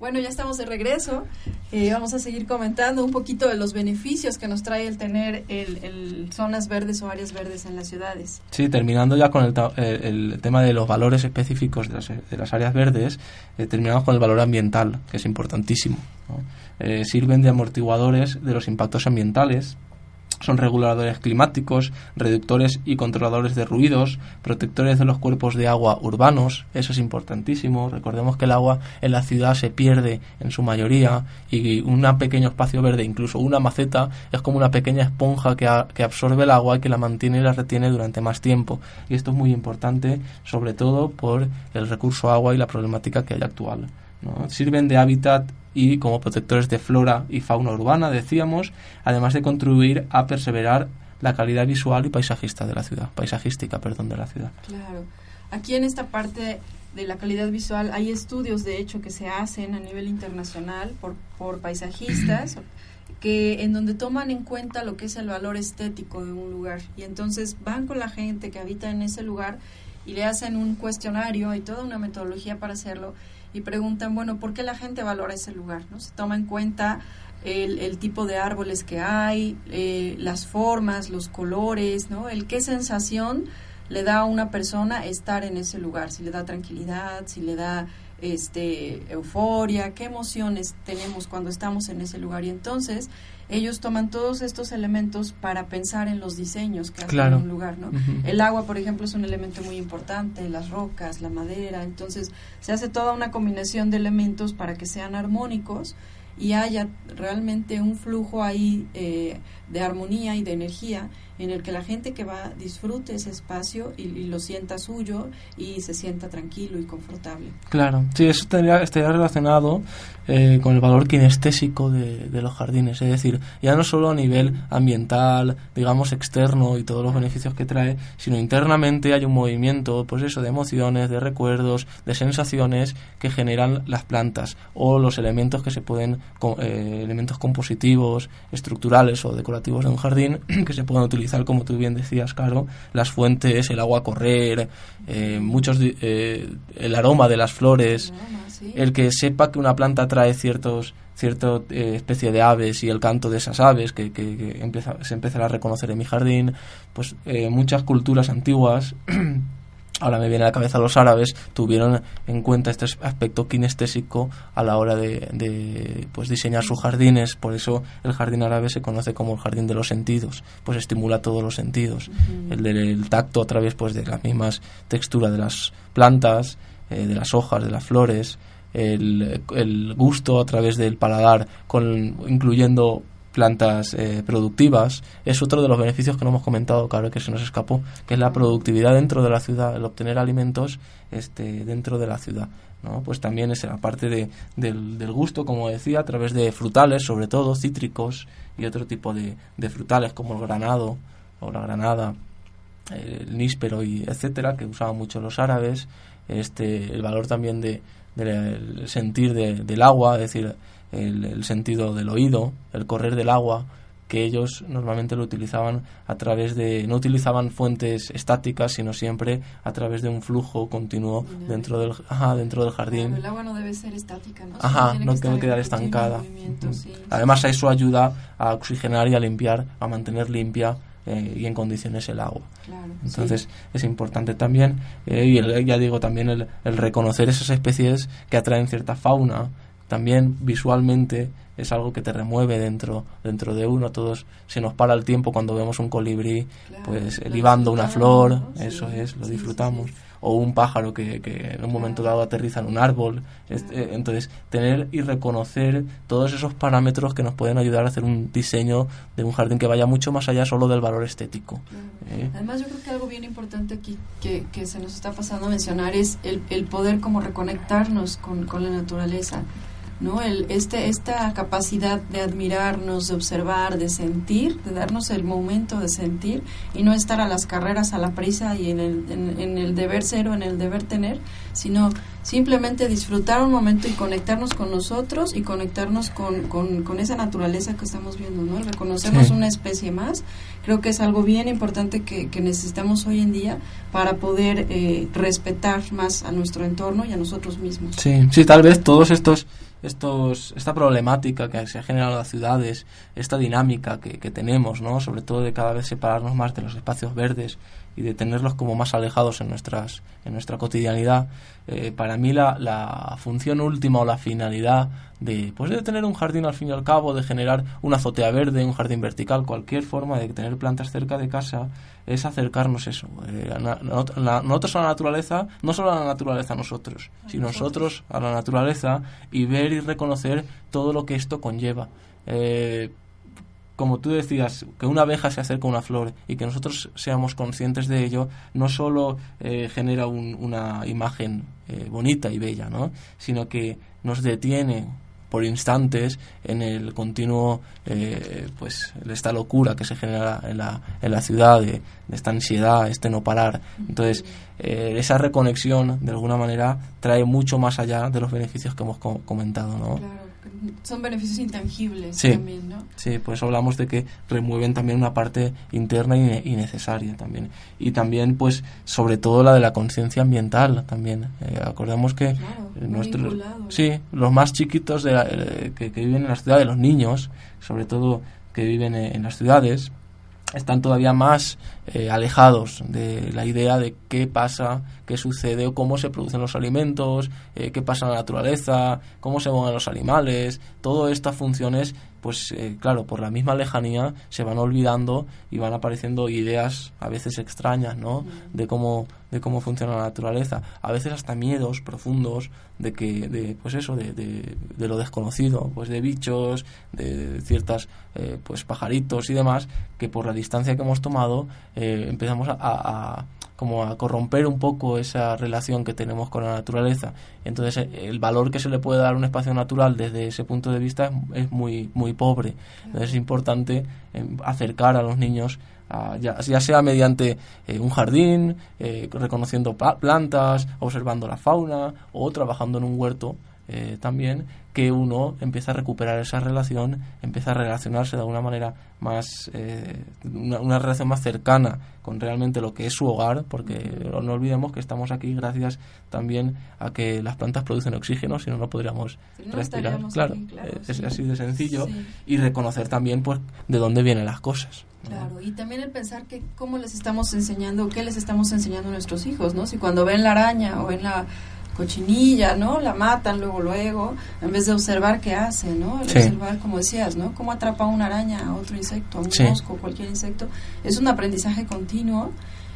Bueno, ya estamos de regreso. Eh, vamos a seguir comentando un poquito de los beneficios que nos trae el tener el, el zonas verdes o áreas verdes en las ciudades. Sí, terminando ya con el, eh, el tema de los valores específicos de las, de las áreas verdes, eh, terminamos con el valor ambiental, que es importantísimo. Eh, sirven de amortiguadores de los impactos ambientales, son reguladores climáticos, reductores y controladores de ruidos, protectores de los cuerpos de agua urbanos, eso es importantísimo. Recordemos que el agua en la ciudad se pierde en su mayoría y un pequeño espacio verde, incluso una maceta, es como una pequeña esponja que, a- que absorbe el agua y que la mantiene y la retiene durante más tiempo. Y esto es muy importante, sobre todo por el recurso agua y la problemática que hay actual. ¿no? Sirven de hábitat y como protectores de flora y fauna urbana, decíamos, además de contribuir a perseverar la calidad visual y paisajista de la ciudad, paisajística, perdón, de la ciudad. Claro. Aquí en esta parte de la calidad visual hay estudios, de hecho, que se hacen a nivel internacional por, por paisajistas que en donde toman en cuenta lo que es el valor estético de un lugar y entonces van con la gente que habita en ese lugar y le hacen un cuestionario y toda una metodología para hacerlo y preguntan, bueno, ¿por qué la gente valora ese lugar? ¿no? Se toma en cuenta el, el tipo de árboles que hay, eh, las formas, los colores, ¿no? El qué sensación le da a una persona estar en ese lugar, si le da tranquilidad, si le da este euforia, qué emociones tenemos cuando estamos en ese lugar y entonces ellos toman todos estos elementos para pensar en los diseños que hacen Claro. en un lugar, ¿no? El agua, por ejemplo, es un elemento muy importante, las rocas, la madera, entonces se hace toda una combinación de elementos para que sean armónicos y haya realmente un flujo ahí eh, de armonía y de energía en el que la gente que va disfrute ese espacio y, lo sienta suyo y se sienta tranquilo y confortable. Claro, sí, eso estaría, estaría relacionado eh, con el valor kinestésico de, de los jardines, es decir, ya no solo a nivel ambiental, digamos externo y todos los beneficios que trae, sino internamente hay un movimiento, pues eso, de emociones, de recuerdos, de sensaciones que generan las plantas o los elementos que se pueden, eh, elementos compositivos, estructurales o decorativos de un jardín (clears throat) que se pueden utilizar, como tú bien decías, Caro, las fuentes, el agua a correr, eh, muchos, eh, el aroma de las flores, el que sepa que una planta trae ciertos cierta eh, especie de aves y el canto de esas aves que, que- que empieza, se empezará a reconocer en mi jardín, pues eh, muchas culturas antiguas (clears throat) ahora me viene a la cabeza los árabes tuvieron en cuenta este aspecto kinestésico a la hora de, de, pues diseñar sus jardines. Por eso el jardín árabe se conoce como el jardín de los sentidos pues estimula todos los sentidos. El del tacto a través pues de las mismas texturas de las plantas eh, de las hojas de las flores el, el gusto a través del paladar con incluyendo plantas eh, productivas es otro de los beneficios que no hemos comentado claro que se nos escapó que es la productividad dentro de la ciudad el obtener alimentos este dentro de la ciudad ¿no? pues también es aparte de, del, del gusto como decía a través de frutales sobre todo cítricos y otro tipo de, de frutales como el granado o la granada el níspero y etcétera que usaban mucho los árabes este el valor también de del sentir de- del agua es decir el, el sentido del oído el correr del agua que ellos normalmente lo utilizaban a través de, no utilizaban fuentes estáticas, sino siempre a través de un flujo continuo dentro del, ajá, dentro del jardín. el agua no debe ser estática, ¿no? Ajá, no debe quedar estancada. Además, eso ayuda a oxigenar y a limpiar, a mantener limpia eh, y en condiciones el agua. Entonces es importante también, eh, y ya digo, también el, el, reconocer esas especies que atraen cierta fauna, también visualmente es algo que te remueve dentro dentro de uno. Todos se nos para el tiempo cuando vemos un colibrí pues libando una flor eso es lo disfrutamos. o un pájaro que, que, en un momento dado aterriza en un árbol. Eh, entonces tener y reconocer todos esos parámetros que nos pueden ayudar a hacer un diseño de un jardín que vaya mucho más allá solo del valor estético ¿eh? además yo creo que algo bien importante aquí que, que se nos está pasando a mencionar es el, el poder como reconectarnos con, con la naturaleza ¿no? El, este, esta capacidad de admirarnos, de observar, de sentir, de darnos el momento de sentir y no estar a las carreras, a la prisa y en el, en, el deber ser o en el deber tener, sino simplemente disfrutar un momento y conectarnos con nosotros y conectarnos con, con, esa naturaleza que estamos viendo, ¿no? reconocernos una especie más, creo que es algo bien importante que, que necesitamos hoy en día para poder eh, respetar más a nuestro entorno y a nosotros mismos. Sí, sí, tal vez todos estos estos, esta problemática que se ha generado en las ciudades, esta dinámica que, que, tenemos, ¿no? sobre todo de cada vez separarnos más de los espacios verdes y de tenerlos como más alejados en, nuestras, en nuestra cotidianidad, eh, para mí la, la, función última o la finalidad de, pues de tener un jardín al fin y al cabo, de generar una azotea verde, un jardín vertical, cualquier forma de tener plantas cerca de casa, es acercarnos eso. Eh, nosotros a la naturaleza, no solo a la naturaleza a nosotros, sino nosotros a la naturaleza y ver y reconocer todo lo que esto conlleva. Eh, como tú decías, que una abeja se acerca a una flor y que nosotros seamos conscientes de ello, no solo eh, genera una imagen eh, bonita y bella, ¿no? sino que nos detiene por instantes en el continuo, eh, pues, esta locura que se genera en la, en la ciudad, de, esta ansiedad, este no parar. Entonces, esa reconexión, de alguna manera, trae mucho más allá de los beneficios que hemos comentado, ¿no? Son beneficios intangibles también, ¿no? Sí, pues hablamos de que remueven también una parte interna y, necesaria también. Y también, pues, sobre todo la de la conciencia ambiental también. Eh, acordemos que nuestros, sí, los más chiquitos de eh, que, viven en las ciudades, los niños, sobre todo que viven en las ciudades, están todavía más eh, alejados de la idea de qué pasa, qué sucede o cómo se producen los alimentos, eh, qué pasa en la naturaleza, cómo se mueven los animales. Todas estas funciones, pues eh, claro, por la misma lejanía se van olvidando y van apareciendo ideas a veces extrañas, ¿no? De cómo de cómo funciona la naturaleza. A veces hasta miedos profundos de que, de, pues eso, de, de, lo desconocido, pues de bichos, de ciertas, pues pajaritos y demás, que por la distancia que hemos tomado eh, empezamos a, como a corromper un poco esa relación que tenemos con la naturaleza. Entonces eh, el valor que se le puede dar a un espacio natural desde ese punto de vista es, muy muy pobre. Entonces es importante em, acercar a los niños ya, sea mediante eh, un jardín, reconociendo plantas, observando la fauna o trabajando en un huerto también que uno empieza a recuperar esa relación, empieza a relacionarse de alguna manera más, eh, una, relación más cercana con realmente lo que es su hogar, porque no olvidemos que estamos aquí gracias también a que las plantas producen oxígeno, si no, no podríamos respirar. Claro, es así de sencillo. Y reconocer también pues de dónde vienen las cosas. Claro, y también el pensar que cómo les estamos enseñando, qué les estamos enseñando a nuestros hijos, ¿no? Si cuando ven la araña o ven la cochinilla, ¿no? La matan luego, luego, en vez de observar qué hace, ¿no? observar, como decías, ¿no? Cómo atrapa una araña a otro insecto, a un mosco, cualquier insecto. Es un aprendizaje continuo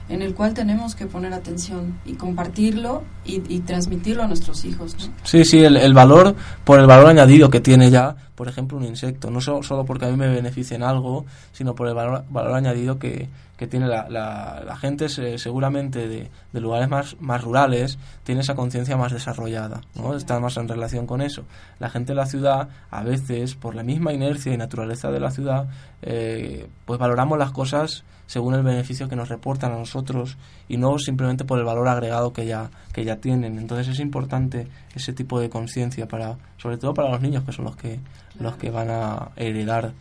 en el cual tenemos que poner atención y compartirlo y, transmitirlo a nuestros hijos. ¿no? Sí, sí, el, el, valor, por el valor añadido que tiene ya, por ejemplo, un insecto, no solo porque a mí me beneficia en algo, sino por el valor, valor añadido que, que tiene la, la, gente seguramente de, de, lugares más, más rurales tiene esa conciencia más desarrollada, ¿no? está más en relación con eso. La gente de la ciudad, a veces, por la misma inercia y naturaleza de la ciudad, eh, pues valoramos las cosas según el beneficio que nos reportan a nosotros y no simplemente por el valor agregado que ya, que ya tienen. Entonces es importante ese tipo de conciencia para, sobre todo para los niños que son los que, los que van a heredar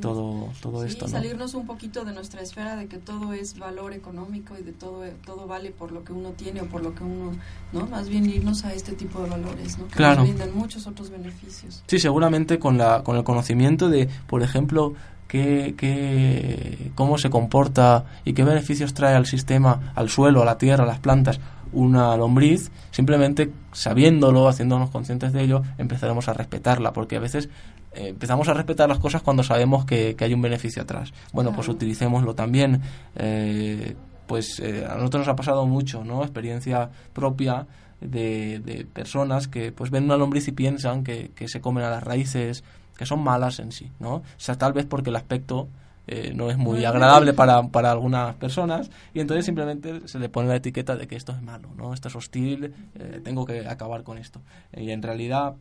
todo, todo esto. ¿no? salirnos un poquito de nuestra esfera de que todo es valor económico y de todo, todo vale por lo que uno tiene o por lo que uno, ¿no? Más bien irnos a este tipo de valores, ¿no? Que nos brindan muchos otros beneficios. Sí, seguramente con, la, con el conocimiento de, por ejemplo, qué, qué, cómo se comporta y qué beneficios trae al sistema, al suelo, a la tierra, a las plantas, una lombriz, simplemente sabiéndolo, haciéndonos conscientes de ello, empezaremos a respetarla, porque a veces eh, empezamos a respetar las cosas cuando sabemos que, hay un beneficio atrás. Bueno, pues utilicémoslo también. Eh, pues eh, a nosotros nos ha pasado mucho, ¿no? Experiencia propia de, de, personas que pues ven una lombriz y piensan que, que se comen a las raíces, que son malas en sí, ¿no? O sea, tal vez porque el aspecto eh, no es muy agradable para, para algunas personas y entonces simplemente se le pone la etiqueta de que esto es malo, ¿no? Esto es hostil, eh, tengo que acabar con esto. Y en realidad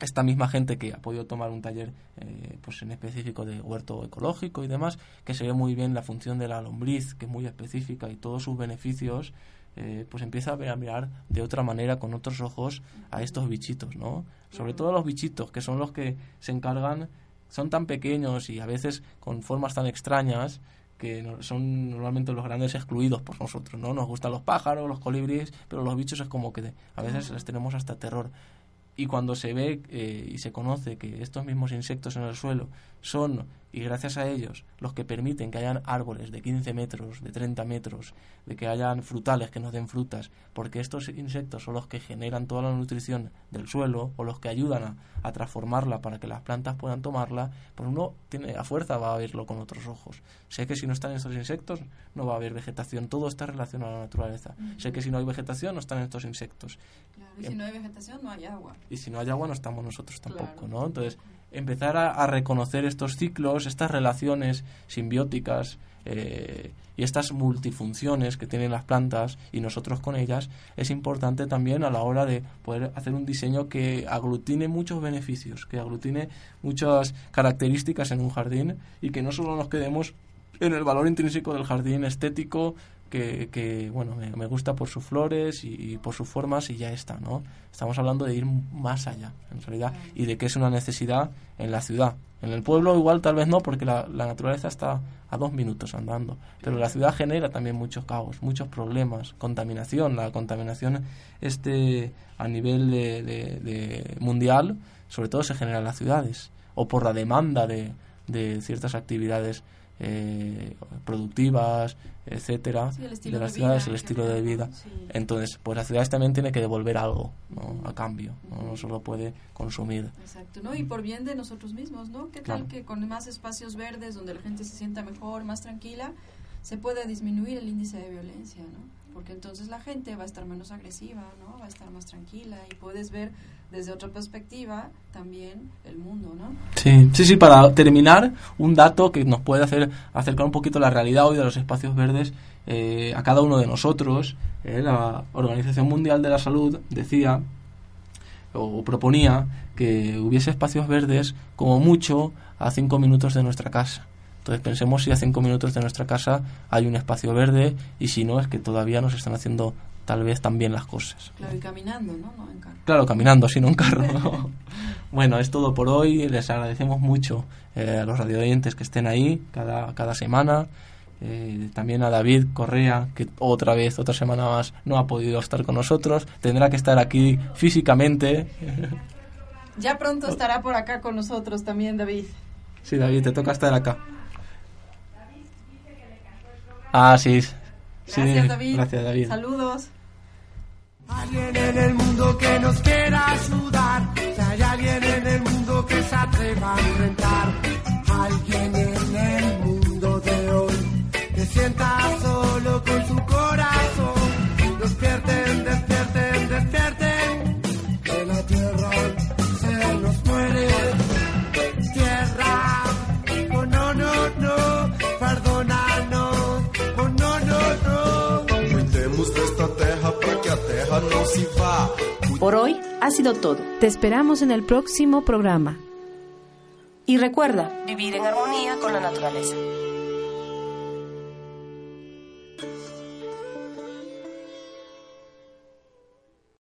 esta misma gente que ha podido tomar un taller eh, pues en específico de huerto ecológico y demás, que se ve muy bien la función de la lombriz, que es muy específica y todos sus beneficios, pues empieza a, ver, a mirar de otra manera, con otros ojos, a estos bichitos, ¿no? Sobre todo los bichitos, que son los que se encargan son tan pequeños y a veces con formas tan extrañas que son normalmente los grandes excluidos por nosotros, ¿no? Nos gustan los pájaros, los colibríes, pero los bichos es como que a veces les tenemos hasta terror. Y cuando se ve eh, y se conoce que estos mismos insectos en el suelo son, y gracias a ellos, los que permiten que hayan árboles de 15 metros, de 30 metros, de que hayan frutales que nos den frutas, porque estos insectos son los que generan toda la nutrición del suelo o los que ayudan a, transformarla para que las plantas puedan tomarla, pues uno tiene a fuerza va a verlo con otros ojos. Sé que si no están estos insectos no va a haber vegetación, todo está relacionado a la naturaleza. Sé que si no hay vegetación no están estos insectos. y si no hay vegetación no hay agua. Y si no hay agua no estamos nosotros tampoco, ¿no? Entonces, empezar a, reconocer estos ciclos, estas relaciones simbióticas eh, y estas multifunciones que tienen las plantas y nosotros con ellas, es importante también a la hora de poder hacer un diseño que aglutine muchos beneficios, que aglutine muchas características en un jardín y que no solo nos quedemos en el valor intrínseco del jardín estético que, bueno, me, gusta por sus flores y, por sus formas y ya está, ¿no? Estamos hablando de ir más allá, en realidad, y de que es una necesidad en la ciudad. En el pueblo igual tal vez no, porque la, naturaleza está a dos minutos andando, pero la ciudad genera también muchos caos, muchos problemas, contaminación, la contaminación este a nivel de, mundial, sobre todo se genera en las ciudades, o por la demanda de, de ciertas actividades eh, productivas, etcétera, de las ciudades, el estilo de vida. Entonces, pues las ciudades también tiene que devolver algo a cambio, ¿no? solo puede consumir. Exacto, ¿no? Y por bien de nosotros mismos, ¿no? ¿Qué tal que con más espacios verdes, donde la gente se sienta mejor, más tranquila, se puede disminuir el índice de violencia, ¿no? Porque entonces la gente va a estar menos agresiva, ¿no? Va a estar más tranquila y puedes ver desde otra perspectiva también el mundo, ¿no? Sí, sí, sí, para terminar, un dato que nos puede hacer acercar un poquito la realidad hoy de los espacios verdes eh, a cada uno de nosotros. Eh, la Organización Mundial de la Salud decía o proponía que hubiese espacios verdes como mucho a cinco minutos de nuestra casa. Entonces pensemos si a cinco minutos de nuestra casa hay un espacio verde y si no es que todavía nos están haciendo tal vez también las cosas. Claro, y caminando, ¿no? en carro. Claro, caminando, sin un carro. (laughs) bueno, es todo por hoy. Les agradecemos mucho eh, a los radioyentes que estén ahí cada, cada semana. Eh, también a David Correa, que otra vez, otra semana más, no ha podido estar con nosotros. Tendrá que estar aquí físicamente. (laughs) ya pronto estará por acá con nosotros también, David. Sí, David, te toca estar acá. Ah, sí. Gracias, David. Gracias, David. Saludos. Alguien en el mundo que nos quiera ayudar. Si hay alguien en el mundo que se atreva a enfrentar. Alguien Por hoy ha sido todo. Te esperamos en el próximo programa. Y recuerda, vivir en armonía con la naturaleza.